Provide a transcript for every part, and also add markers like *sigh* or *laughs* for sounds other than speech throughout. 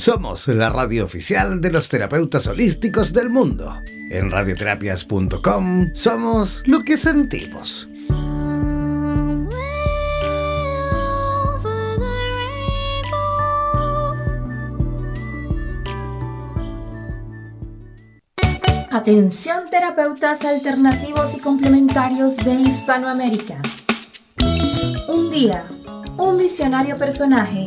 Somos la radio oficial de los terapeutas holísticos del mundo. En radioterapias.com somos lo que sentimos. Atención terapeutas alternativos y complementarios de Hispanoamérica. Un día, un visionario personaje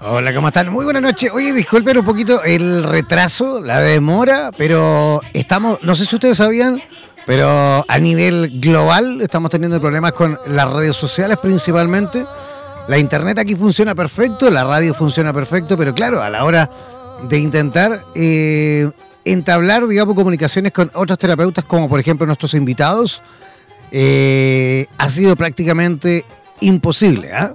Hola, ¿cómo están? Muy buenas noches. Oye, disculpen un poquito el retraso, la demora, pero estamos, no sé si ustedes sabían, pero a nivel global estamos teniendo problemas con las redes sociales principalmente. La internet aquí funciona perfecto, la radio funciona perfecto, pero claro, a la hora de intentar eh, entablar, digamos, comunicaciones con otros terapeutas, como por ejemplo nuestros invitados, eh, ha sido prácticamente imposible. ¿ah?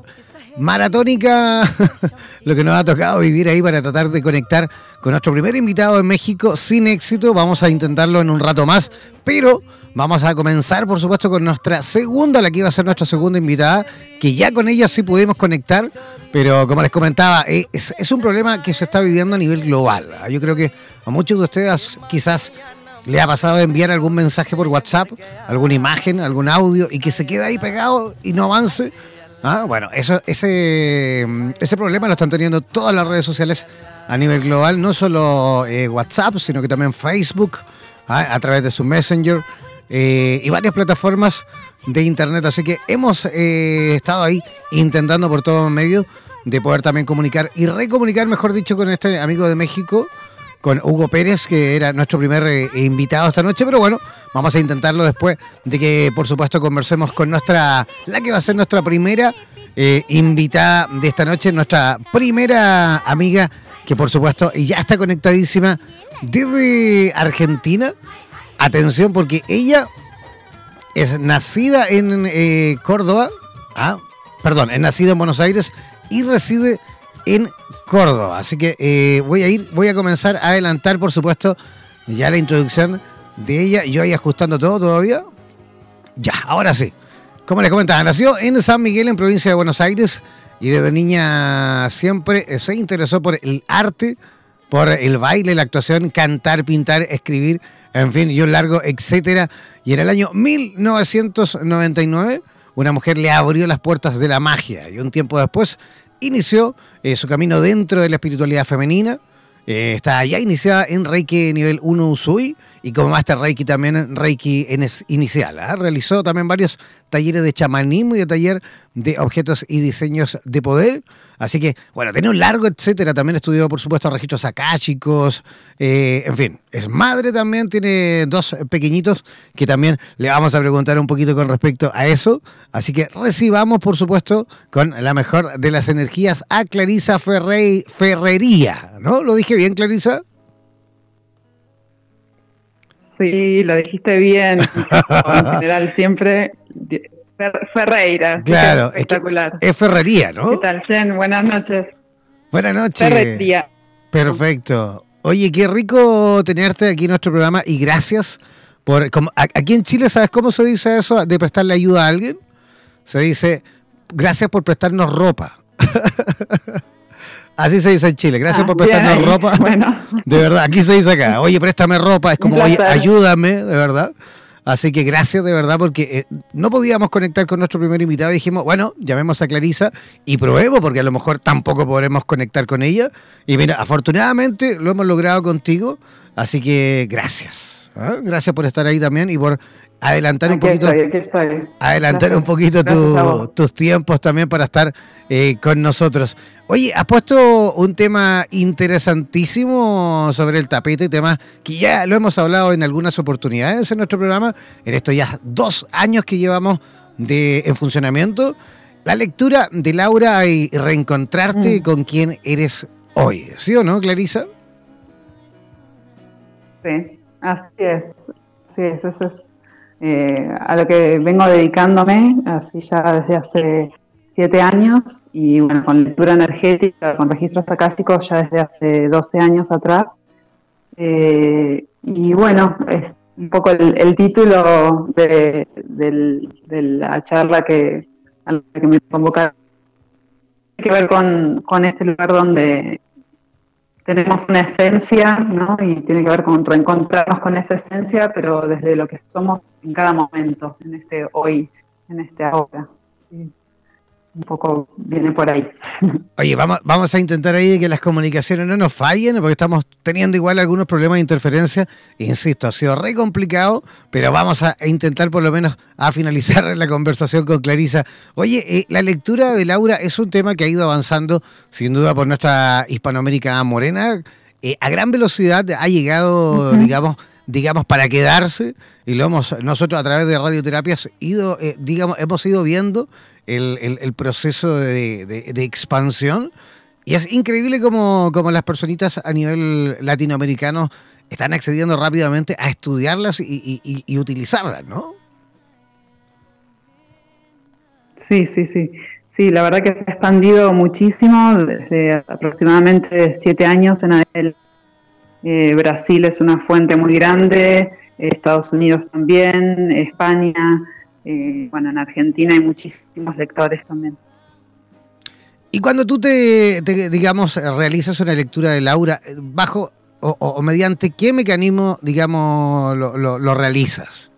Maratónica *laughs* *laughs* lo que nos ha tocado vivir ahí para tratar de conectar con nuestro primer invitado en México sin éxito. Vamos a intentarlo en un rato más, pero Vamos a comenzar, por supuesto, con nuestra segunda, la que iba a ser nuestra segunda invitada, que ya con ella sí pudimos conectar, pero como les comentaba, eh, es, un problema que se está viviendo a nivel global. ¿ah? Yo creo que a muchos de ustedes quizás le ha pasado enviar algún mensaje por WhatsApp, alguna imagen, algún audio, y que se queda ahí pegado y no avance. ¿ah? Bueno, eso, ese, ese problema lo están teniendo todas las redes sociales a nivel global, no solo eh, WhatsApp, sino que también Facebook, ¿ah? a través de su Messenger. Eh, y varias plataformas de internet. Así que hemos eh, estado ahí intentando por todos medios de poder también comunicar y recomunicar, mejor dicho, con este amigo de México, con Hugo Pérez, que era nuestro primer eh, invitado esta noche. Pero bueno, vamos a intentarlo después de que, por supuesto, conversemos con nuestra, la que va a ser nuestra primera invitada de esta noche, nuestra primera amiga, que por supuesto ya está conectadísima desde Argentina Atención porque ella es nacida en eh, Córdoba, ah, perdón, es nacida en Buenos Aires y reside en Córdoba. Así que eh, voy a ir, voy a comenzar a adelantar, por supuesto, ya la introducción de ella. Yo ahí ajustando todo todavía. Ya, ahora sí. Como les comentaba, nació en San Miguel, en provincia de Buenos Aires, y desde niña siempre se interesó por el arte, por el baile, la actuación, cantar, pintar, escribir en fin, y un largo etcétera. Y en el año 1999, una mujer le abrió las puertas de la magia y un tiempo después inició eh, su camino dentro de la espiritualidad femenina. Eh, está ya iniciada en Reiki nivel 1 Usui y como Master Reiki también Reiki inicial. ¿ah? Realizó también varios talleres de chamanismo y de taller de objetos y diseños de poder. Así que, bueno, tiene un largo etcétera. También estudió, por supuesto, registros akáshicos. Eh, en fin, es madre también, tiene dos pequeñitos que también le vamos a preguntar un poquito con respecto a eso. Así que recibamos, por supuesto, con la mejor de las energías a Clarisa Ferrería. ¿No? ¿Lo dije bien, Clarisa? Sí, lo dijiste bien. *laughs* en general, siempre Ferreira. Claro, espectacular. Es, Ferrería, ¿no? ¿Qué tal, Jen? Buenas noches. Buenas noches. Ferrería. Perfecto. Oye, qué rico tenerte aquí en nuestro programa y gracias por... Como, aquí en Chile, ¿sabes cómo se dice eso de prestarle ayuda a alguien? Se dice, gracias por prestarnos ropa. *laughs* Así se dice en Chile. Gracias ah, por prestarnos ropa. *laughs* Bueno. De verdad, aquí se dice acá. Oye, préstame ropa. Es como, oye, ayúdame, de verdad. Así que gracias de verdad porque eh, no podíamos conectar con nuestro primer invitado dijimos, bueno, llamemos a Clarisa y probemos porque a lo mejor tampoco podremos conectar con ella. Y mira, afortunadamente lo hemos logrado contigo, así que gracias. ¿ah? Gracias por estar ahí también y por adelantar un poquito, adelantar un poquito tus tiempos también para estar eh, con nosotros. Oye, has puesto un tema interesantísimo sobre el tapete, tema que ya lo hemos hablado en algunas oportunidades en nuestro programa, en estos ya dos años que llevamos de, en funcionamiento. La lectura de Laura y reencontrarte mm. con quien eres hoy, ¿sí o no, Clarisa? Sí, así es. Sí, eso es eh, a lo que vengo dedicándome, así ya desde hace siete años, y bueno, con lectura energética, con registros acásicos ya desde hace 12 años atrás. Eh, y bueno, es un poco el, título de, la charla que, a la que me convocaron. Tiene que ver con, con este lugar donde tenemos una esencia, ¿no? Y tiene que ver con reencontrarnos con esa esencia, pero desde lo que somos en cada momento, en este hoy, en este ahora un poco viene por ahí. *laughs* Oye, vamos, vamos a intentar ahí que las comunicaciones no nos fallen, porque estamos teniendo igual algunos problemas de interferencia. Insisto, ha sido re complicado, pero vamos a intentar por lo menos a finalizar la conversación con Clarisa. Oye, eh, la lectura de Laura es un tema que ha ido avanzando, sin duda, por nuestra Hispanoamérica morena. Eh, a gran velocidad ha llegado, digamos, digamos, para quedarse, y lo hemos, nosotros a través de radioterapias ido, eh, digamos, hemos ido viendo el, proceso de, expansión. Y es increíble como, las personitas a nivel latinoamericano están accediendo rápidamente a estudiarlas y, utilizarlas, ¿no? Sí, sí, sí. Sí, la verdad que se ha expandido muchísimo desde aproximadamente siete años en adelante. Eh, Brasil es una fuente muy grande, Estados Unidos también, España, eh, bueno, en Argentina hay muchísimos lectores también. Y cuando tú te, digamos, realizas una lectura de Laura, eh, ¿bajo o, mediante qué mecanismo, digamos, lo, realizas?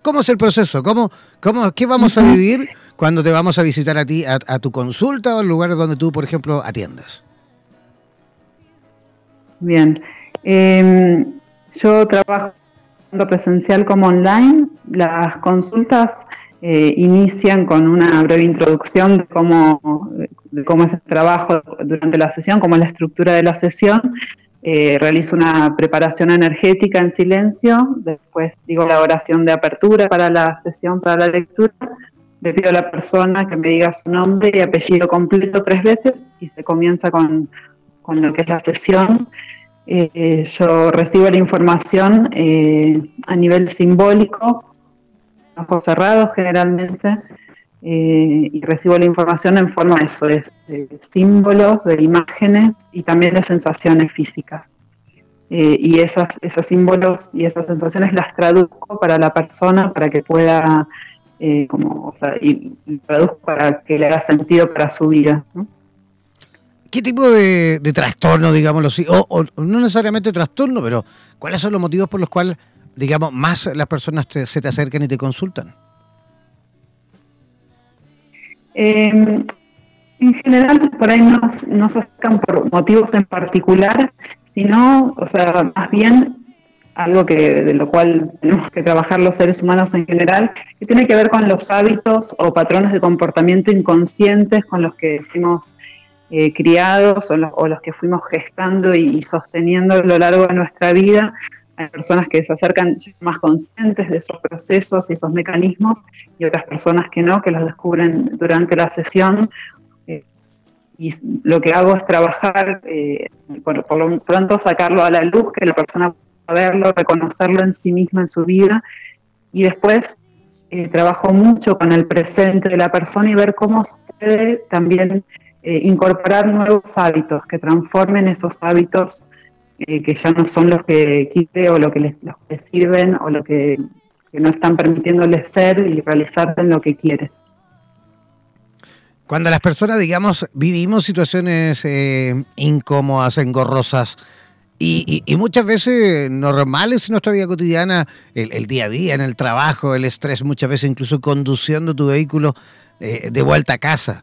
¿Cómo es el proceso? ¿Cómo, cómo, ¿Qué vamos a vivir cuando te vamos a visitar a ti, a, tu consulta o al lugar donde tú, por ejemplo, atiendas? Bien. Em, yo trabajo presencial como online. Las consultas eh, inician con una breve introducción de cómo, cómo es el trabajo durante la sesión, cómo es la estructura de la sesión. Eh, realizo una preparación energética en silencio, después digo la oración de apertura para la sesión, para la lectura. Le pido a la persona que me diga su nombre y apellido completo tres veces y se comienza con, con lo que es la sesión. Eh, yo recibo la información eh, a nivel simbólico, ojos cerrados generalmente, eh, y recibo la información en forma de, eso, de, símbolos, de imágenes y también de sensaciones físicas. y esas, esos símbolos y esas sensaciones las traduzco para la persona para que pueda, como, o sea, y, traduzco para que le haga sentido para su vida. ¿Qué tipo de, trastorno, digámoslo? O, no necesariamente trastorno, pero ¿cuáles son los motivos por los cuales, digamos, más las personas se te acercan y te consultan? Em, en general, por ahí no, se acercan por motivos en particular, sino, o sea, más bien algo que de lo cual tenemos que trabajar los seres humanos en general, que tiene que ver con los hábitos o patrones de comportamiento inconscientes con los que fuimos eh, criados o los, que fuimos gestando y, sosteniendo a lo largo de nuestra vida. Hay personas que se acercan más conscientes de esos procesos y esos mecanismos y otras personas que no, que los descubren durante la sesión. Eh, y lo que hago es trabajar, eh, por, lo pronto sacarlo a la luz, que la persona saberlo, reconocerlo en sí misma, en su vida, y después eh, trabajo mucho con el presente de la persona y ver cómo puede también eh, incorporar nuevos hábitos que transformen esos hábitos eh, que ya no son los que quite o lo que les, los que sirven o lo que, no están permitiéndoles ser y realizar en lo que quieren. Cuando las personas, digamos, vivimos situaciones eh, incómodas, engorrosas, y, muchas veces normales en nuestra vida cotidiana, el, día a día, en el trabajo, el estrés, muchas veces incluso conduciendo tu vehículo eh, de vuelta a casa.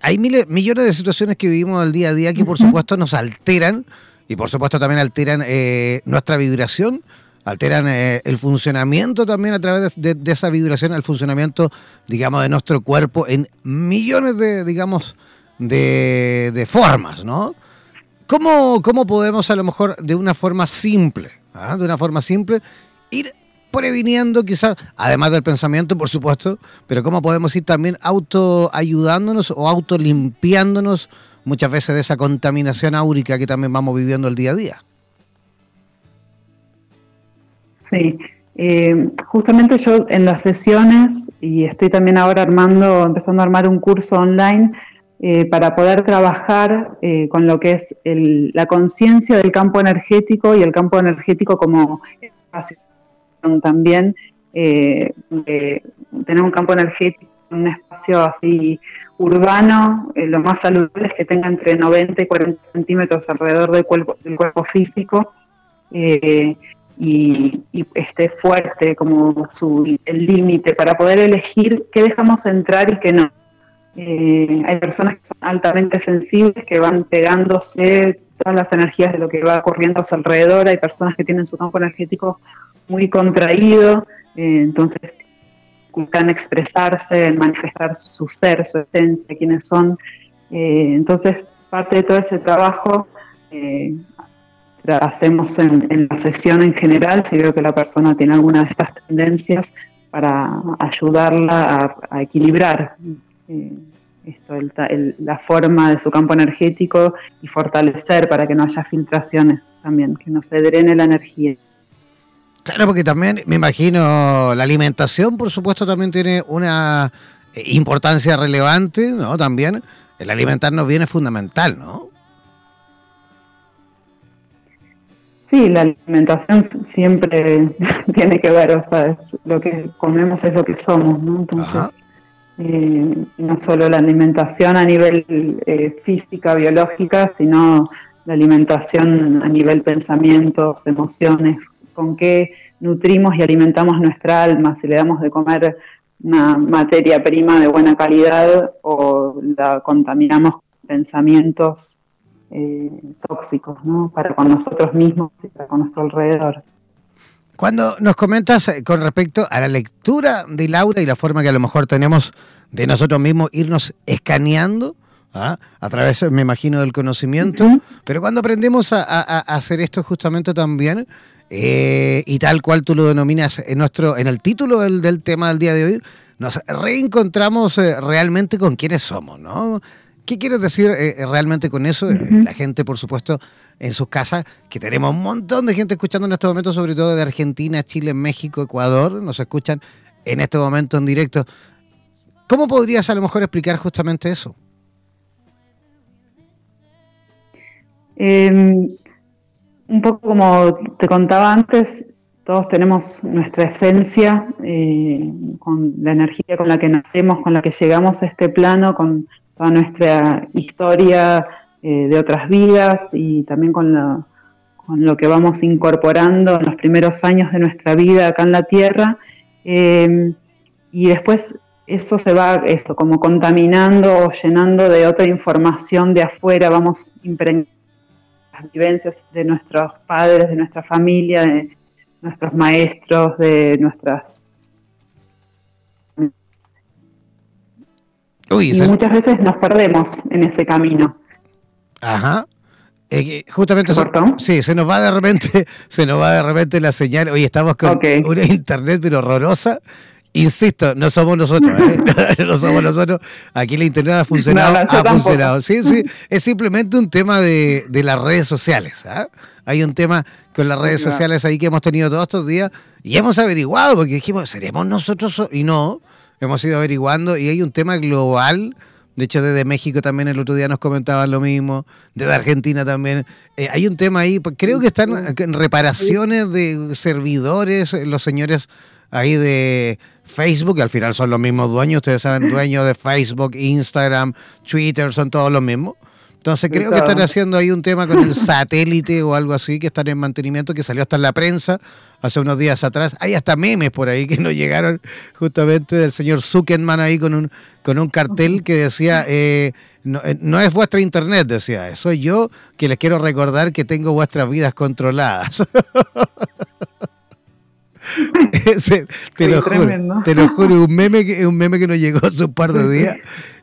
Hay miles, millones de situaciones que vivimos al día a día que por supuesto nos alteran y por supuesto también alteran eh, nuestra vibración, alteran eh, el funcionamiento también a través de, esa vibración, el funcionamiento, digamos, de nuestro cuerpo en millones de, digamos, de, formas, ¿no? ¿Cómo, ¿Cómo, podemos a lo mejor de una forma simple, ¿ah? de una forma simple, ir previniendo quizás, además del pensamiento, por supuesto, pero cómo podemos ir también autoayudándonos o autolimpiándonos muchas veces de esa contaminación áurica que también vamos viviendo el día a día. Sí, eh, justamente yo en las sesiones, y estoy también ahora armando, empezando a armar un curso online eh, para poder trabajar eh, con lo que es la conciencia del campo energético y el campo energético como espacio también, tener un campo energético, un espacio así urbano, eh, lo más saludable es que tenga entre 90 y 40 centímetros alrededor del cuerpo, del cuerpo físico eh, y, esté fuerte como su, el límite para poder elegir qué dejamos entrar y qué no. Eh, hay personas que son altamente sensibles, que van pegándose todas las energías de lo que va ocurriendo a su alrededor, hay personas que tienen su campo energético muy contraído, entonces buscan expresarse, en manifestar su ser, su esencia, quiénes son. Eh, entonces, parte de todo ese trabajo eh, hacemos en, la sesión en general, si veo que la persona tiene alguna de estas tendencias, para ayudarla a, equilibrar eh, esto, la forma de su campo energético y fortalecer para que no haya filtraciones también, que no se drene la energía. Claro, porque también me imagino la alimentación, por supuesto, también tiene una eh, importancia relevante, ¿no? También el alimentarnos bien es fundamental, ¿no? Sí, la alimentación siempre *laughs* tiene que ver, o sea, lo que comemos es lo que somos, ¿no? Entonces, eh, no solo la alimentación a nivel eh, física, biológica, sino la alimentación a nivel pensamientos, emociones, con qué nutrimos y alimentamos nuestra alma, si le damos de comer una materia prima de buena calidad o la contaminamos con pensamientos eh, tóxicos, ¿no? Para con nosotros mismos y para con nuestro alrededor. Cuando nos comentas eh, con respecto a la lectura de Laura y la forma que a lo mejor tenemos de nosotros mismos irnos escaneando, ¿ah? a través, me imagino, del conocimiento, pero cuando aprendemos a, hacer esto justamente también, eh, y tal cual tú lo denominas en, nuestro, en el título del, tema del día de hoy, nos reencontramos eh, realmente con quiénes somos, ¿no? ¿Qué quieres decir eh, realmente con eso? La gente, por supuesto, en sus casas, que tenemos un montón de gente escuchando en este momento, sobre todo de Argentina, Chile, México, Ecuador, nos escuchan en este momento en directo. ¿Cómo podrías a lo mejor explicar justamente eso? Eh, un poco como te contaba antes, todos tenemos nuestra esencia, eh, con la energía con la que nacemos, con la que llegamos a este plano, con toda nuestra historia eh, de otras vidas y también con, lo que vamos incorporando en los primeros años de nuestra vida acá en la Tierra. Eh, y después eso se va esto, como contaminando o llenando de otra información de afuera, vamos impregnando vivencias de nuestros padres, de nuestra familia, de nuestros maestros, de nuestras... y muchas veces nos perdemos en ese camino. Ajá. Eh, justamente ¿Se sí, se nos va de repente, *laughs* se nos va de repente la señal. Hoy estamos con una internet pero horrorosa Insisto, no somos nosotros, ¿eh? *laughs* *laughs* no somos nosotros. Aquí la internet ha funcionado, ha funcionado. Sí, sí, *laughs* es simplemente un tema de, las redes sociales. ¿ah? Hay un tema con las redes sociales ahí que hemos tenido todos estos días y hemos averiguado, porque dijimos, ¿seremos nosotros? Y no, hemos ido averiguando y hay un tema global. De hecho, desde México también el otro día nos comentaban lo mismo, desde Argentina también. Eh, hay un tema ahí, pues, creo que están en reparaciones de servidores, los señores ahí de Facebook, que al final son los mismos dueños, ustedes saben, *laughs* dueños de Facebook, Instagram, Twitter, son todos los mismos. Entonces creo que están haciendo ahí un tema con el satélite o algo así, que están en mantenimiento, que salió hasta en la prensa hace unos días atrás. Hay hasta memes por ahí que nos llegaron justamente del señor Zuckerman ahí con un, con un cartel que decía, eh, no, eh, no, es vuestra internet, decía, soy yo que les quiero recordar que tengo vuestras vidas controladas. *laughs* *laughs* te, lo juro, te lo juro, un meme que, un meme que nos llegó hace un par de días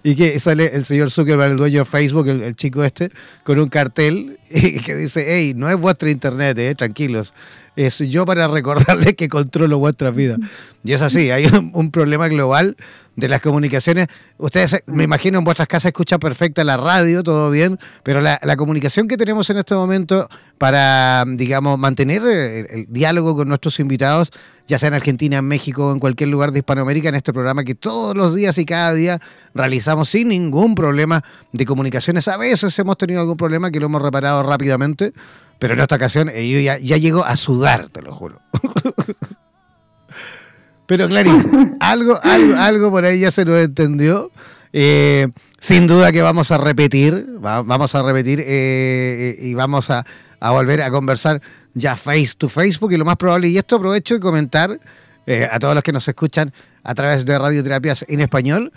y que sale el señor Zuckerberg, el dueño de Facebook, el, chico este, con un cartel *laughs* y que dice, hey, no es vuestra internet, eh, tranquilos, es yo para recordarles que controlo vuestras vidas. Y es así, hay un, problema global de las comunicaciones. Ustedes, me imagino, en vuestras casas escuchan perfecta la radio, todo bien, pero la, comunicación que tenemos en este momento para, digamos, mantener el, diálogo con nuestros invitados, ya sea en Argentina, en México o en cualquier lugar de Hispanoamérica, en este programa que todos los días y cada día realizamos sin ningún problema de comunicaciones. A veces hemos tenido algún problema que lo hemos reparado rápidamente pero en esta ocasión eh, yo ya, ya llego a sudar, te lo juro. *laughs* Pero Clarice, algo, algo, algo por ahí ya se nos entendió. Eh, sin duda que vamos a repetir, vamos a repetir eh, y vamos a, volver a conversar ya face to face, porque lo más probable, y esto aprovecho de comentar a todos los que nos escuchan a través de radioterapias en español,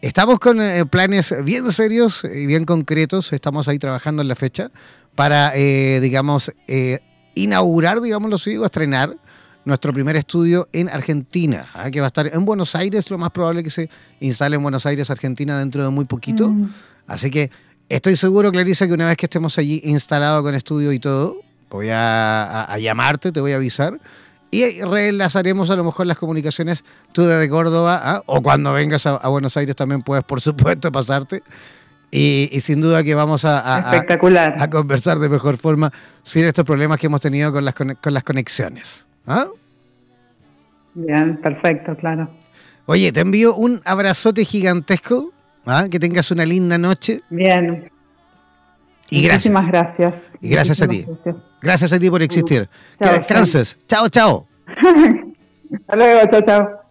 estamos con planes bien serios y bien concretos, estamos ahí trabajando en la fecha para, eh, digamos, eh, inaugurar, digámoslo así, o estrenar nuestro primer estudio en Argentina, ¿ah? que va a estar en Buenos Aires, lo más probable que se instale en Buenos Aires, Argentina, dentro de muy poquito. Mm. Así que estoy seguro, Clarisa, que una vez que estemos allí instalados con estudio y todo, voy a, llamarte, te voy a avisar. Y reenlazaremos a lo mejor las comunicaciones tú desde Córdoba, ¿ah? o cuando vengas a, a Buenos Aires también puedes, por supuesto, pasarte y, sin duda que vamos a, a, conversar de mejor forma sin estos problemas que hemos tenido con las, con las conexiones. ¿Ah? Bien, perfecto, claro. Oye, te envío un abrazote gigantesco. ¿ah? Que tengas una linda noche. Bien. Y Muchísimas gracias. Y gracias a ti. Gracias. a ti por existir. que descanses. Chao, chao. *laughs* Hasta luego, chao, chao.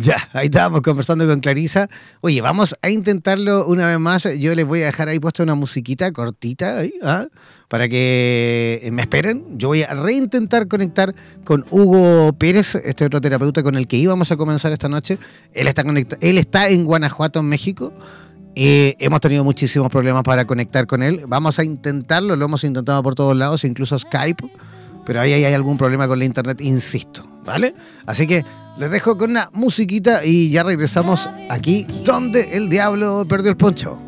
Ya, ahí estábamos conversando con Clarisa. Oye, vamos a intentarlo una vez más. Yo les voy a dejar ahí puesta una musiquita cortita ahí, ¿ah? para que me esperen. Yo voy a reintentar conectar con Hugo Pérez, este otro terapeuta con el que íbamos a comenzar esta noche. Él está, él está en Guanajuato, en México. Eh, hemos tenido muchísimos problemas para conectar con él. Vamos a intentarlo, lo hemos intentado por todos lados, incluso Skype pero ahí hay algún problema con la internet, insisto, ¿vale? Así que les dejo con una musiquita y ya regresamos aquí donde el diablo perdió el poncho.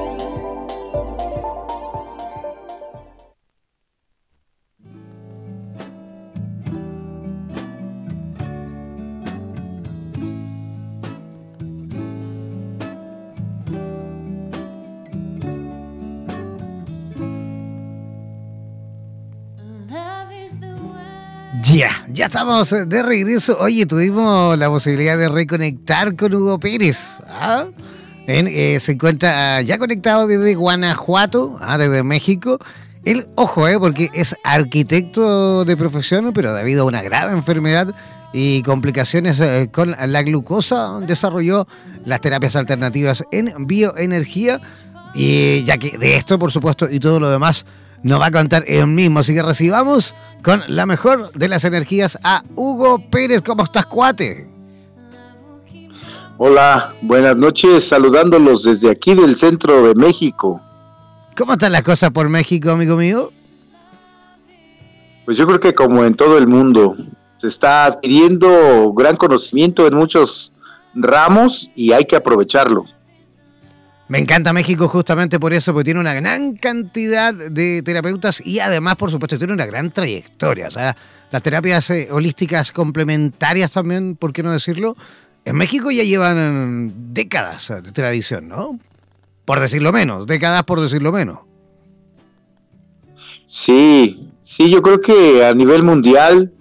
Ya, ya estamos de regreso. Oye, tuvimos la posibilidad de reconectar con Hugo Pérez. ¿ah? Eh, se encuentra ya conectado desde Guanajuato, ¿ah? desde México. Él, ojo, eh, porque es arquitecto de profesión, pero debido a una grave enfermedad y complicaciones eh, con la glucosa, desarrolló las terapias alternativas en bioenergía. Y ya que de esto, por supuesto, y todo lo demás nos va a contar él mismo. Así que recibamos con la mejor de las energías a Hugo Pérez. ¿Cómo estás, cuate? Hola, buenas noches, saludándolos desde aquí del centro de México. ¿Cómo están las cosas por México, amigo mío? Pues yo creo que como en todo el mundo, se está adquiriendo gran conocimiento en muchos ramos y hay que aprovecharlo. Me encanta México justamente por eso, porque tiene una gran cantidad de terapeutas y además, por supuesto, tiene una gran trayectoria. O sea, las terapias eh, holísticas complementarias también, ¿por qué no decirlo? En México ya llevan décadas de tradición, ¿no? Por decirlo menos, décadas por decirlo menos. Sí, sí, yo creo que a nivel mundial,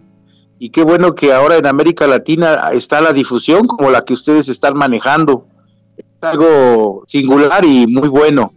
y qué bueno que ahora en América Latina está la difusión como la que ustedes están manejando algo singular y muy bueno.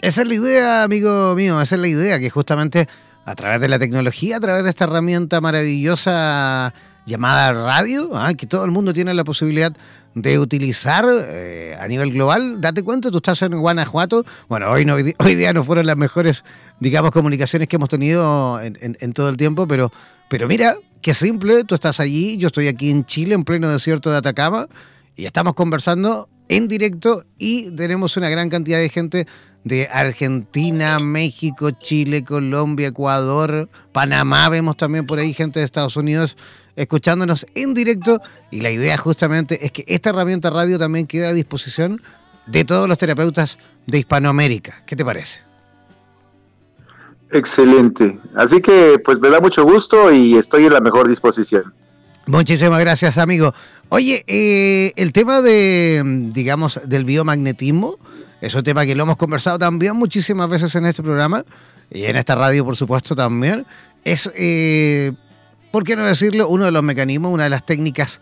Esa es la idea, amigo mío, esa es la idea, que justamente a través de la tecnología, a través de esta herramienta maravillosa llamada radio, ¿ah? que todo el mundo tiene la posibilidad de utilizar eh, a nivel global. Date cuenta, tú estás en Guanajuato. Bueno, hoy, no, *laughs* hoy día no fueron las mejores, digamos, comunicaciones que hemos tenido en, todo el tiempo, pero, pero mira, qué simple, tú estás allí, yo estoy aquí en Chile, en pleno desierto de Atacama, y estamos conversando en directo y tenemos una gran cantidad de gente de Argentina, México, Chile, Colombia, Ecuador, Panamá, vemos también por ahí gente de Estados Unidos escuchándonos en directo y la idea justamente es que esta herramienta radio también quede a disposición de todos los terapeutas de Hispanoamérica. ¿Qué te parece? Excelente. Así que pues me da mucho gusto y estoy en la mejor disposición. Muchísimas gracias, amigo. Oye, eh, el tema de, digamos, del biomagnetismo, es un tema que lo hemos conversado también muchísimas veces en este programa y en esta radio, por supuesto, también. Es, eh, ¿por qué no decirlo? Uno de los mecanismos, una de las técnicas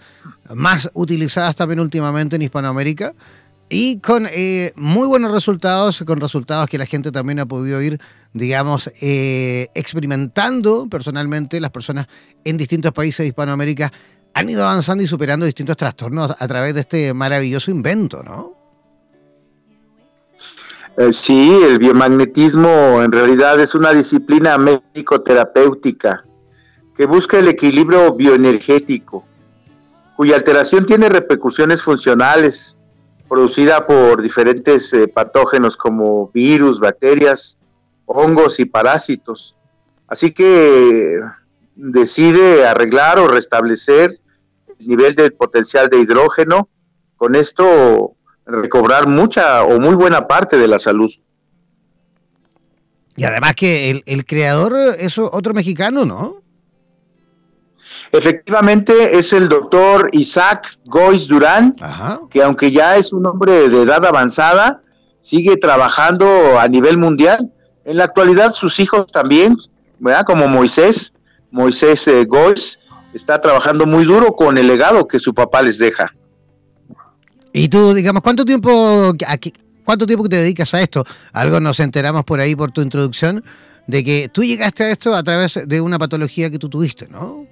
más utilizadas también últimamente en Hispanoamérica y con eh, muy buenos resultados, con resultados que la gente también ha podido ir, digamos, eh, experimentando personalmente. Las personas en distintos países de Hispanoamérica han ido avanzando y superando distintos trastornos a través de este maravilloso invento, ¿no? Eh, sí, el biomagnetismo en realidad es una disciplina médico-terapéutica que busca el equilibrio bioenergético, cuya alteración tiene repercusiones funcionales producida por diferentes eh, patógenos como virus, bacterias, hongos y parásitos. Así que decide arreglar o restablecer nivel del potencial de hidrógeno, con esto recobrar mucha o muy buena parte de la salud. Y además que el, el creador es otro mexicano, ¿no? Efectivamente es el doctor Isaac Gois Durán, que aunque ya es un hombre de edad avanzada, sigue trabajando a nivel mundial. En la actualidad sus hijos también, ¿verdad? Como Moisés, Moisés eh, Gois, está trabajando muy duro con el legado que su papá les deja. Y tú, digamos, ¿cuánto tiempo, aquí, cuánto tiempo te dedicas a esto? Algo nos enteramos por ahí por tu introducción de que tú llegaste a esto a través de una patología que tú tuviste, ¿no?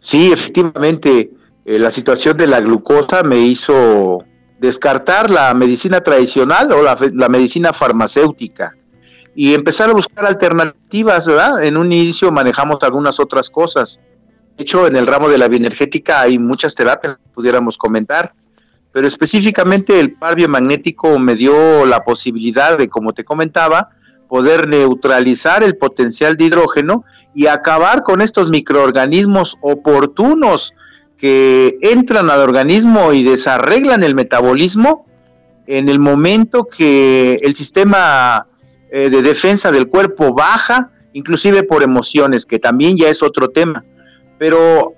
Sí, efectivamente, eh, la situación de la glucosa me hizo descartar la medicina tradicional o la, medicina farmacéutica y empezar a buscar alternativas, ¿verdad? En un inicio manejamos algunas otras cosas. De hecho, en el ramo de la bioenergética hay muchas terapias que pudiéramos comentar, pero específicamente el par biomagnético me dio la posibilidad de, como te comentaba, poder neutralizar el potencial de hidrógeno y acabar con estos microorganismos oportunos que entran al organismo y desarreglan el metabolismo en el momento que el sistema eh, de defensa del cuerpo baja, inclusive por emociones, que también ya es otro tema. Pero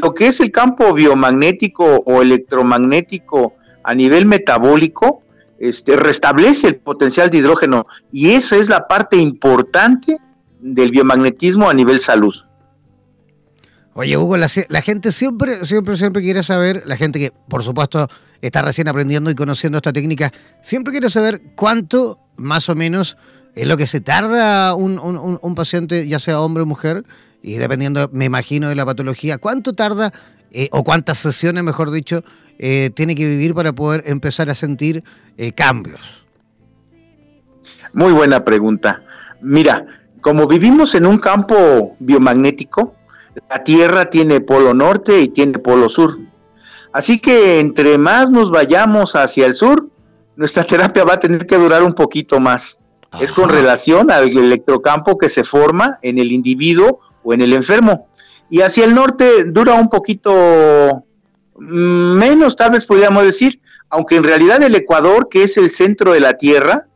lo que es el campo biomagnético o electromagnético a nivel metabólico, este, restablece el potencial de hidrógeno y esa es la parte importante del biomagnetismo a nivel salud. Oye, Hugo, la, gente siempre, siempre, siempre quiere saber, la gente que por supuesto está recién aprendiendo y conociendo esta técnica, siempre quiere saber cuánto más o menos es lo que se tarda un paciente, ya sea hombre o mujer, y dependiendo, me imagino, de la patología, cuánto tarda eh, o cuántas sesiones, mejor dicho, eh, tiene que vivir para poder empezar a sentir eh, cambios? Muy buena pregunta. Mira, como vivimos en un campo biomagnético, la Tierra tiene polo norte y tiene polo sur. Así que entre más nos vayamos hacia el sur, nuestra *laughs* terapia va a tener que durar un poquito más. Es con relación al electrocampo que se forma en el individuo o en el enfermo. Y hacia el norte dura un poquito mm, menos, tal vez podríamos decir, aunque en realidad el Ecuador, que es el centro de la Tierra,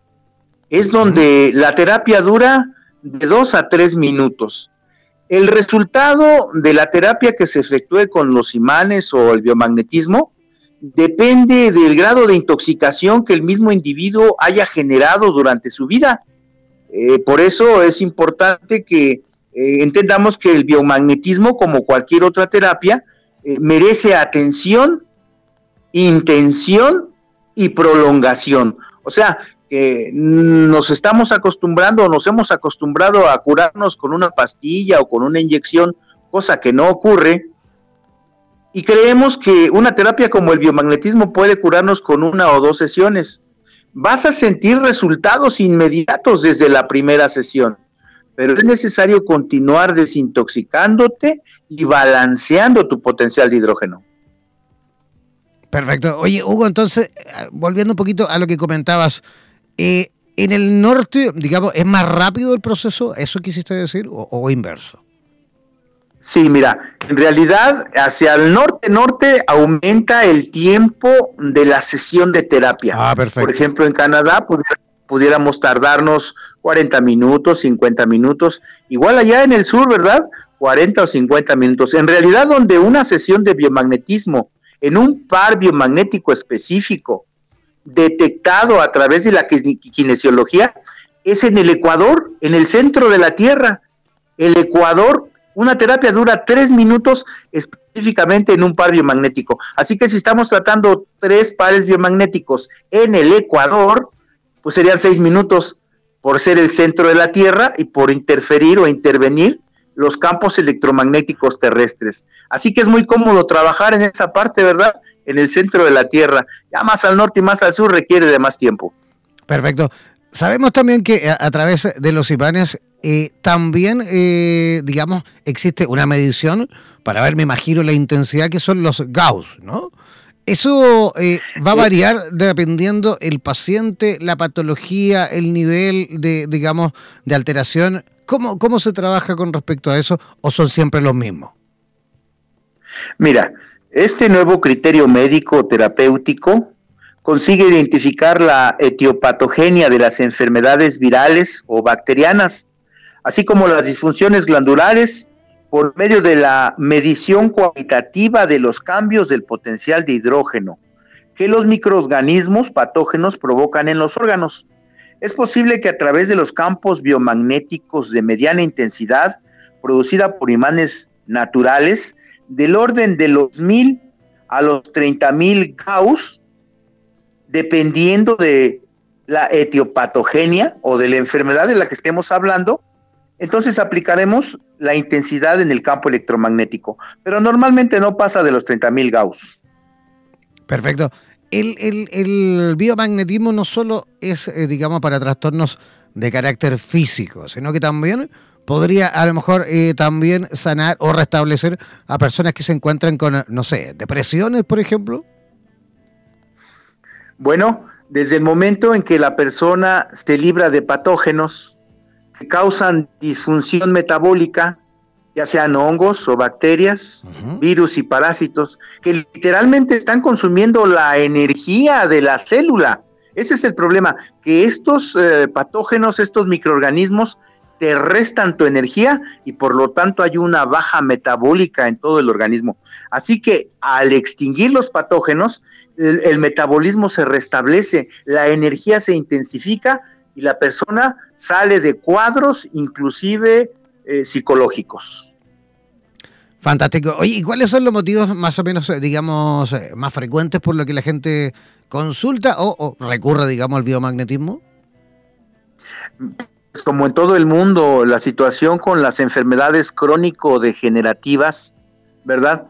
es donde la terapia dura de dos a tres minutos. El resultado de la terapia que se efectúe con los imanes o el biomagnetismo depende del grado de intoxicación que el mismo individuo haya generado durante su vida. Eh, por eso es importante que eh, entendamos que el biomagnetismo, como cualquier otra terapia, eh, merece atención, intención y prolongación. O sea, que nos estamos acostumbrando o nos hemos acostumbrado a curarnos con una pastilla o con una inyección, cosa que no ocurre, y creemos que una terapia como el biomagnetismo puede curarnos con una o dos sesiones. Vas a sentir resultados inmediatos desde la primera sesión, pero es necesario continuar desintoxicándote y balanceando tu potencial de hidrógeno. Perfecto. Oye, Hugo, entonces, volviendo un poquito a lo que comentabas, eh, en el norte, digamos, ¿es más rápido el proceso? ¿Eso quisiste decir? ¿O, inverso? Sí, mira, en realidad hacia el norte-norte aumenta el tiempo de la sesión de terapia. Ah, perfecto. Por ejemplo, en Canadá pudiéramos tardarnos 40 minutos, 50 minutos. Igual allá en el sur, ¿verdad? 40 o 50 minutos. En realidad, donde una sesión de biomagnetismo en un par biomagnético específico detectado a través de la kinesiología es en el Ecuador, en el centro de la Tierra. El Ecuador, una terapia dura tres minutos específicamente en un par biomagnético. Así que si estamos tratando tres pares biomagnéticos en el Ecuador, pues serían seis minutos por ser el centro de la Tierra y por interferir o intervenir los campos electromagnéticos terrestres. Así que es muy cómodo trabajar en esa parte, ¿verdad? En el centro de la Tierra. Ya más al norte y más al sur requiere de más tiempo. Perfecto. Sabemos también que a, través de los imanes eh, también, eh, digamos, existe una medición para ver, me imagino, la intensidad que son los Gauss, ¿no? Eso eh, va a variar dependiendo el paciente, la patología, el nivel de, digamos, de alteración ¿Cómo, ¿Cómo se trabaja con respecto a eso o son siempre los mismos? Mira, este nuevo criterio médico terapéutico consigue identificar la etiopatogenia de las enfermedades virales o bacterianas, así como las disfunciones glandulares por medio de la medición cualitativa de los cambios del potencial de hidrógeno que los microorganismos patógenos provocan en los órganos. Es posible que a través de los campos biomagnéticos de mediana intensidad, producida por imanes naturales, del orden de los mil a los treinta mil Gauss, dependiendo de la etiopatogenia o de la enfermedad de la que estemos hablando, entonces aplicaremos la intensidad en el campo electromagnético, pero normalmente no pasa de los mil Gauss. Perfecto el, biomagnetismo no solo es, eh, digamos, para trastornos de carácter físico, sino que también podría a lo mejor eh, también sanar o restablecer a personas que se encuentran con, no sé, depresiones, por ejemplo. Bueno, desde el momento en que la persona se libra de patógenos que causan disfunción metabólica, ya sean hongos o bacterias, virus y parásitos, que literalmente están consumiendo la energía de la célula. Ese es el problema, que estos eh, patógenos, estos microorganismos, te restan tu energía y por lo tanto hay una baja metabólica en todo el organismo. Así que al extinguir los patógenos, el, metabolismo se restablece, la energía se intensifica y la persona sale de cuadros inclusive eh, psicológicos. Fantástico. Oye, ¿y cuáles son los motivos más o menos, eh, digamos, eh, más frecuentes por lo que la gente consulta o, recurre, digamos, al biomagnetismo? Pues como en todo el mundo, la situación con las enfermedades crónico-degenerativas, ¿verdad?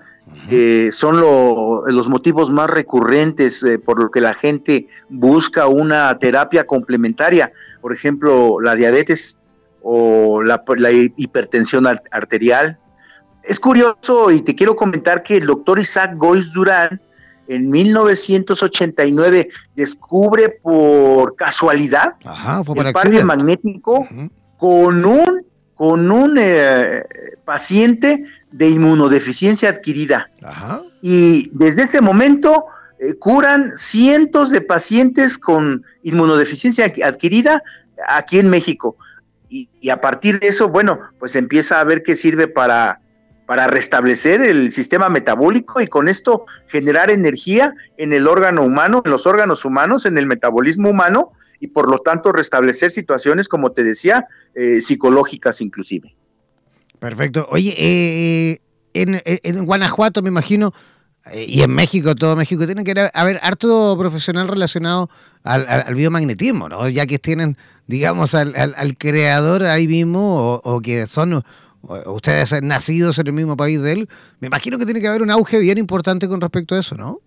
Son los motivos más recurrentes eh, por lo que la gente busca una terapia complementaria, por ejemplo, la diabetes o la, hipertensión arterial. Es curioso y te quiero comentar que el doctor Isaac Goiz Durán en 1989 descubre por casualidad el par magnético con un con un eh, paciente de inmunodeficiencia adquirida. Y desde ese momento eh, curan cientos de pacientes con inmunodeficiencia adquirida aquí en México. Y, a partir de eso, bueno, pues empieza a ver que sirve para, para restablecer el sistema metabólico y con esto generar energía en el órgano humano, en los órganos humanos, en el metabolismo humano y por lo tanto restablecer situaciones, como te decía, eh, psicológicas inclusive. Perfecto. Oye, eh, en, Guanajuato me imagino, eh, y en México, todo México, tiene que haber harto profesional relacionado al, biomagnetismo, ¿no? Ya que tienen, digamos, al, creador ahí mismo o, que son ustedes nacidos en el mismo país de él, me imagino que tiene que haber un auge bien importante con respecto a eso, ¿no?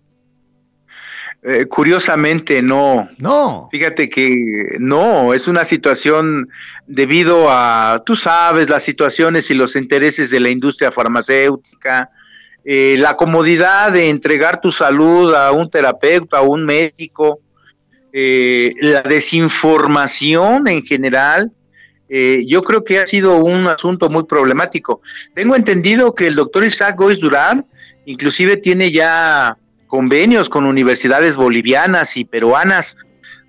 Eh, curiosamente no. No. Fíjate que no, es una situación debido a, tú sabes, las situaciones y los intereses de la industria farmacéutica, eh, la comodidad de entregar tu salud a un terapeuta, a un médico, eh, la desinformación en general. yo creo que ha sido un asunto muy problemático. Tengo entendido que el doctor Isaac Goiz Durán inclusive tiene ya convenios con universidades bolivianas y peruanas,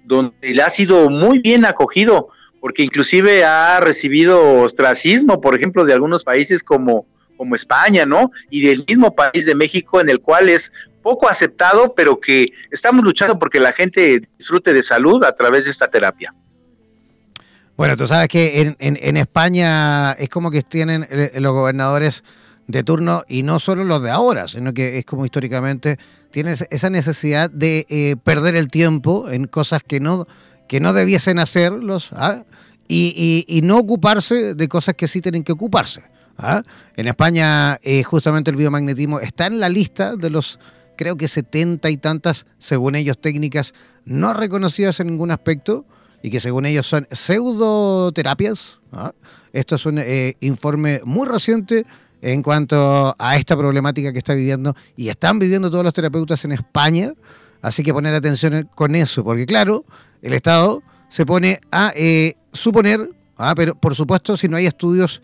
donde le ha sido muy bien acogido, porque inclusive ha recibido ostracismo, por ejemplo, de algunos países como, como España, ¿no? Y del mismo país de México, en el cual es poco aceptado, pero que estamos luchando porque la gente disfrute de salud a través de esta terapia. Bueno, tú sabes que en, en España es como que tienen eh, los gobernadores de turno y no solo los de ahora, sino que es como históricamente tienes esa necesidad de eh, perder el tiempo en cosas que no, que no debiesen hacerlos ¿ah? y, no ocuparse de cosas que sí tienen que ocuparse. ¿ah? En España, eh, justamente el biomagnetismo está en la lista de los, creo que setenta y tantas, según ellos, técnicas no reconocidas en ningún aspecto y que según ellos son pseudoterapias. ¿ah? Esto es un eh, informe muy reciente en cuanto a esta problemática que está viviendo y están viviendo todos los terapeutas en España. Así que poner atención con eso, porque claro, el Estado se pone a eh, suponer, ah, pero por supuesto si no hay estudios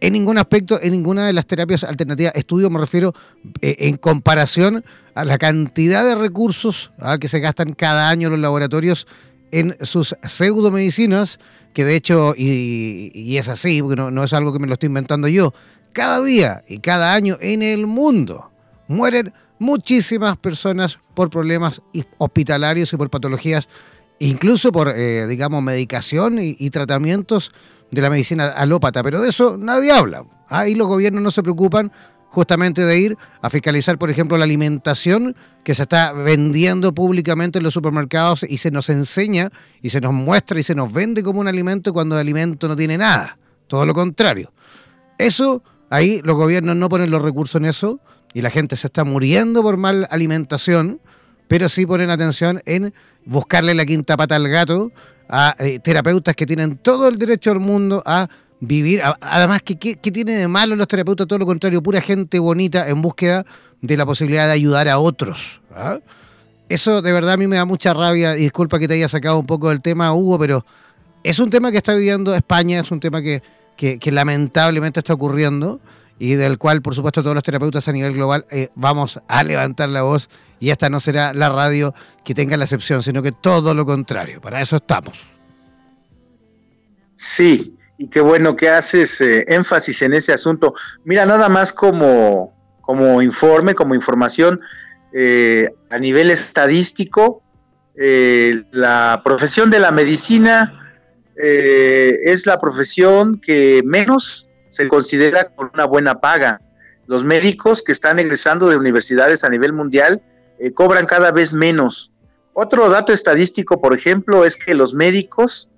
en ningún aspecto, en ninguna de las terapias alternativas, estudio me refiero eh, en comparación a la cantidad de recursos ah, que se gastan cada año en los laboratorios en sus pseudomedicinas, que de hecho, y, es así, porque no, no, es algo que me lo estoy inventando yo, cada día y cada año en el mundo mueren muchísimas personas por problemas hospitalarios y por patologías, incluso por, eh, digamos, medicación y, tratamientos de la medicina alópata. Pero de eso nadie habla. Ahí los gobiernos no se preocupan justamente de ir a fiscalizar, por ejemplo, la alimentación que se está vendiendo públicamente en los supermercados y se nos enseña y se nos muestra y se nos vende como un alimento cuando el alimento no tiene nada. Todo lo contrario. Eso Ahí los gobiernos no ponen los recursos en eso y la gente se está muriendo por mal alimentación, pero sí ponen atención en buscarle la quinta pata al gato a eh, terapeutas que tienen todo el derecho del mundo a vivir. además, ¿qué, tiene de malo los terapeutas? Todo lo contrario, pura gente bonita en búsqueda de la posibilidad de ayudar a otros. ¿ah? Eso de verdad a mí me da mucha rabia y disculpa que te haya sacado un poco del tema, Hugo, pero es un tema que está viviendo España, es un tema que que, lamentablemente está ocurriendo y del cual, por supuesto, todos los terapeutas a nivel global eh, vamos a levantar la voz y esta no será la radio que tenga la excepción, sino que todo lo contrario. Para eso estamos. Sí, y qué bueno que haces eh, énfasis en ese asunto. Mira, nada más como, como informe, como información, eh, a nivel estadístico, la profesión de la medicina eh, es la profesión que menos se considera con una buena paga. Los médicos que están egresando de universidades a nivel mundial eh, cobran cada vez menos. Otro dato estadístico, por ejemplo, es que los médicos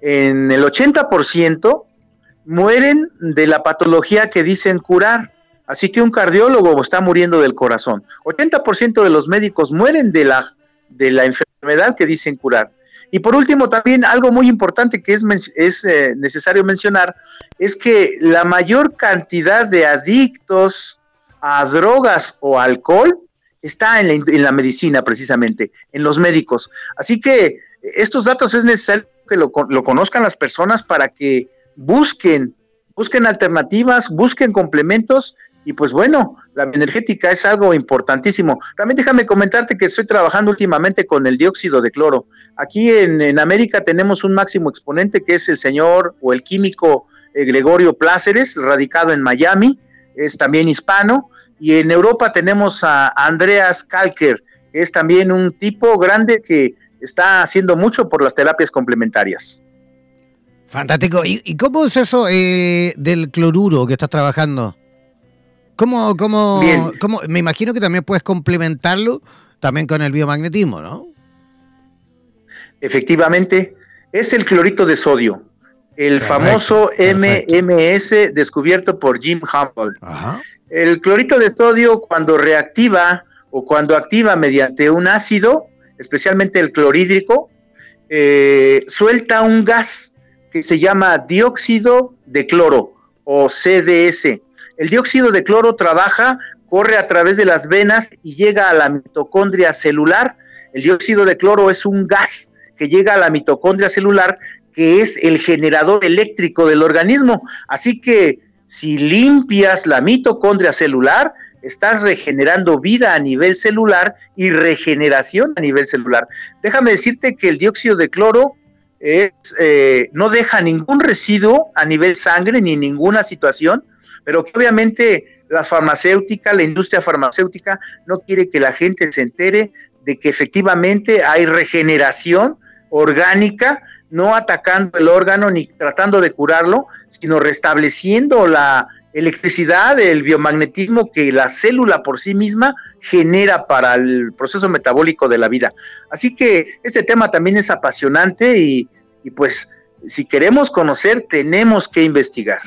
en el 80% mueren de la patología que dicen curar. Así que un cardiólogo está muriendo del corazón. 80% de los médicos mueren de la, de la enfermedad que dicen curar. Y por último, también algo muy importante que es, es eh, necesario mencionar es que la mayor cantidad de adictos a drogas o alcohol está en la, medicina precisamente, en los médicos. Así que estos datos es necesario que lo, lo conozcan las personas para que busquen, busquen alternativas, busquen complementos y pues bueno, la energética es algo importantísimo. También déjame comentarte que estoy trabajando últimamente con el dióxido de cloro. Aquí en, América tenemos un máximo exponente que es el señor o el químico eh, Gregorio Pláceres, radicado en Miami, es también hispano. Y en Europa tenemos a Andreas Kalker, que es también un tipo grande que está haciendo mucho por las terapias complementarias. Fantástico. ¿Y, cómo es eso eh, del cloruro que estás trabajando? ¿Cómo, cómo, cómo, me imagino que también puedes complementarlo también con el biomagnetismo, ¿no? Efectivamente, es el clorito de sodio, el famoso MMS descubierto por Jim Humboldt. El clorito de sodio cuando reactiva o cuando activa mediante un ácido, especialmente el clorhídrico, eh, suelta un gas que se llama dióxido de cloro o CDS. El dióxido de cloro trabaja, corre a través de las venas y llega a la mitocondria celular. El dióxido de cloro es un gas que llega a la mitocondria celular, que es el generador eléctrico del organismo. Así que si limpias la mitocondria celular, estás regenerando vida a nivel celular y regeneración a nivel celular. Déjame decirte que el dióxido de cloro eh, no deja ningún residuo a nivel sangre ni ninguna situación, pero que obviamente la farmacéutica, la industria farmacéutica no quiere que la gente se entere de que efectivamente hay regeneración orgánica, no atacando el órgano ni tratando de curarlo, sino restableciendo la electricidad, el biomagnetismo que la célula por sí misma genera para el proceso metabólico de la vida. Así que este tema también es apasionante y pues si queremos conocer tenemos que investigar.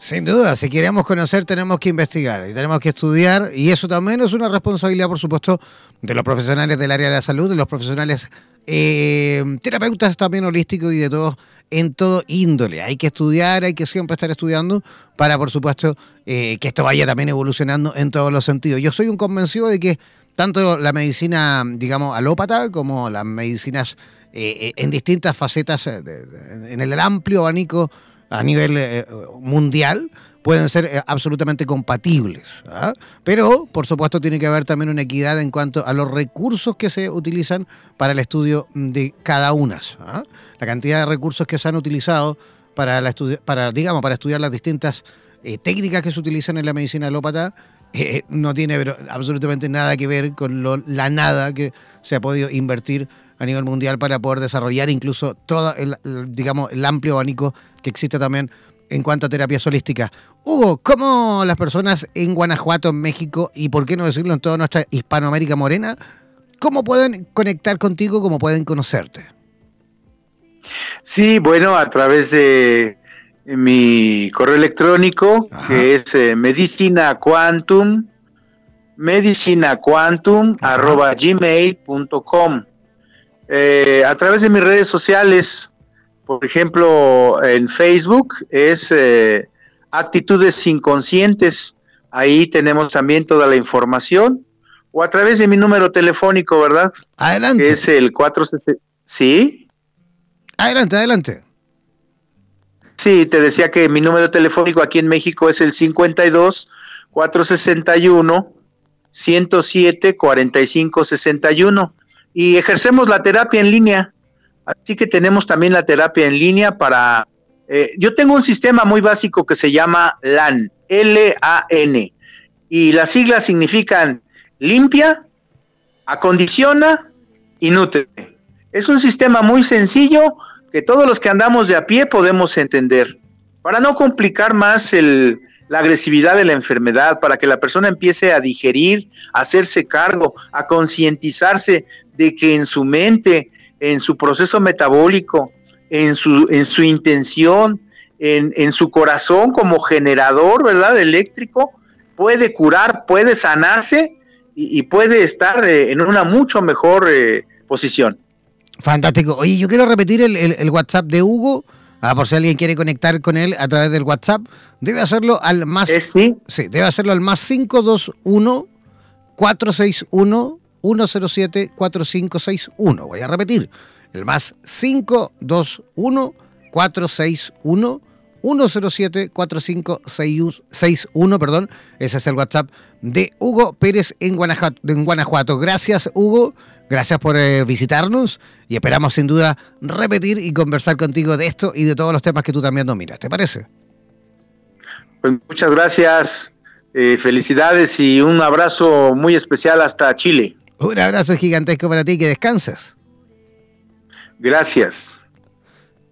Sin duda, si queremos conocer tenemos que investigar y tenemos que estudiar y eso también es una responsabilidad, por supuesto, de los profesionales del área de la salud, de los profesionales eh, terapeutas también holísticos y de todos en todo índole. Hay que estudiar, hay que siempre estar estudiando para, por supuesto, eh, que esto vaya también evolucionando en todos los sentidos. Yo soy un convencido de que tanto la medicina, digamos, alópata como las medicinas eh, en distintas facetas, en el amplio abanico a nivel eh, mundial pueden ser eh, absolutamente compatibles. ¿ah? Pero, por supuesto, tiene que haber también una equidad en cuanto a los recursos que se utilizan para el estudio de cada una. ¿ah? La cantidad de recursos que se han utilizado para, la para, digamos, para estudiar las distintas eh, técnicas que se utilizan en la medicina alópata no tiene absolutamente nada que ver con la nada que se ha podido invertir a nivel mundial para poder desarrollar incluso todo el, digamos, el amplio abanico que existe también en cuanto a terapias holísticas. Hugo, ¿cómo las personas en Guanajuato, en México y por qué no decirlo en toda nuestra Hispanoamérica morena, cómo pueden conectar contigo, cómo pueden conocerte? Sí, bueno, a través de mi correo electrónico, que es eh, medicina quantum, arroba gmail.com. Eh, a través de mis redes sociales, por ejemplo, en Facebook es eh, Actitudes Inconscientes. Ahí tenemos también toda la información. O a través de mi número telefónico, ¿verdad? Adelante. Que es el 460. ¿Sí? Adelante, adelante. Sí, te decía que mi número telefónico aquí en México es el 52 461 107 45 61 y ejercemos la terapia en línea. Así que tenemos también la terapia en línea para... Eh, yo tengo un sistema muy básico que se llama LAN, L-A-N, y las siglas significan limpia, acondiciona y nutre. Es un sistema muy sencillo que todos los que andamos de a pie podemos entender. Para no complicar más el, la agresividad de la enfermedad, para que la persona empiece a digerir, a hacerse cargo, a concientizarse de que en su mente, en su proceso metabólico, en su, en su intención, en, en su corazón como generador, ¿verdad? Eléctrico, puede curar, puede sanarse y, puede estar eh, en una mucho mejor eh, posición. Fantástico. Oye, yo quiero repetir el, WhatsApp de Hugo. Ah, por si alguien quiere conectar con él a través del WhatsApp, debe hacerlo al más. sí? Sí, debe hacerlo al más 521 461 107 4561. Voy a repetir. El más 521 461 107 4561, perdón. Ese es el WhatsApp de Hugo Pérez en Guanajuato. Gracias, Hugo. Gracias por eh, visitarnos y esperamos sin duda repetir y conversar contigo de esto y de todos los temas que tú también dominas. ¿Te parece? Pues muchas gracias, eh, felicidades y un abrazo muy especial hasta Chile. Un abrazo gigantesco para ti, que descanses. Gracias.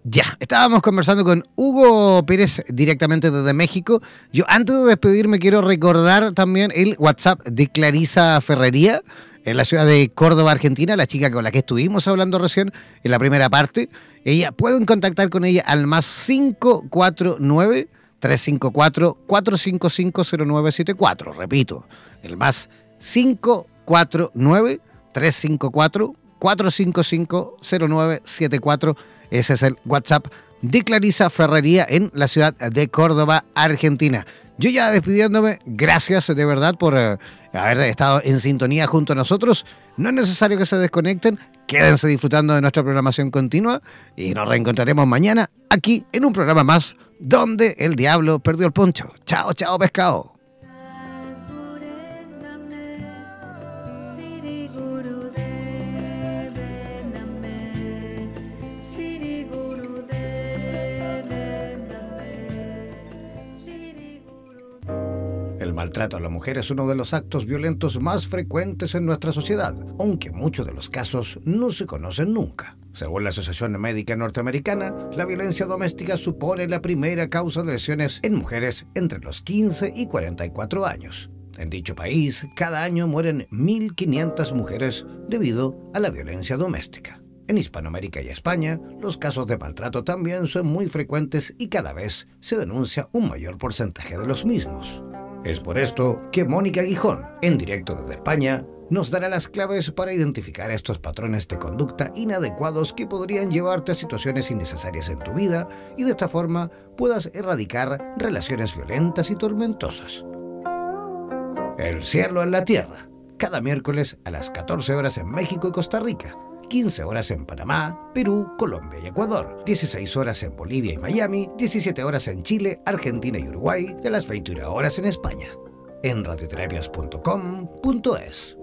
Ya, estábamos conversando con Hugo Pérez directamente desde México. Yo antes de despedirme quiero recordar también el WhatsApp de Clarisa Ferrería en la ciudad de Córdoba, Argentina, la chica con la que estuvimos hablando recién en la primera parte. Ella pueden contactar con ella al más 549 354 4550974. Repito, el más 549 354 4550974 ese es el WhatsApp de Clarisa Ferrería en la ciudad de Córdoba, Argentina. Yo ya despidiéndome, gracias de verdad por eh, haber estado en sintonía junto a nosotros. No es necesario que se desconecten, quédense disfrutando de nuestra programación continua y nos reencontraremos mañana aquí en un programa más donde el diablo perdió el poncho. Chao, chao, pescado. Maltrato a la mujer es uno de los actos violentos más frecuentes en nuestra sociedad, aunque muchos de los casos no se conocen nunca. Según la Asociación Médica Norteamericana, la violencia doméstica supone la primera causa de lesiones en mujeres entre los 15 y 44 años. En dicho país, cada año mueren 1.500 mujeres debido a la violencia doméstica. En Hispanoamérica y España, los casos de maltrato también son muy frecuentes y cada vez se denuncia un mayor porcentaje de los mismos. Es por esto que Mónica Guijón, en directo desde España, nos dará las claves para identificar estos patrones de conducta inadecuados que podrían llevarte a situaciones innecesarias en tu vida y de esta forma puedas erradicar relaciones violentas y tormentosas. El cielo en la tierra, cada miércoles a las 14 horas en México y Costa Rica 15 horas en Panamá, Perú, Colombia y Ecuador, 16 horas en Bolivia y Miami, 17 horas en Chile, Argentina y Uruguay y a las 21 horas en España. En radioterapias.com.es.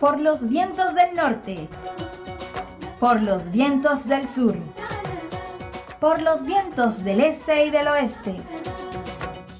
Por los vientos del norte. Por los vientos del sur. Por los vientos del este y del oeste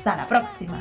Hasta la próxima.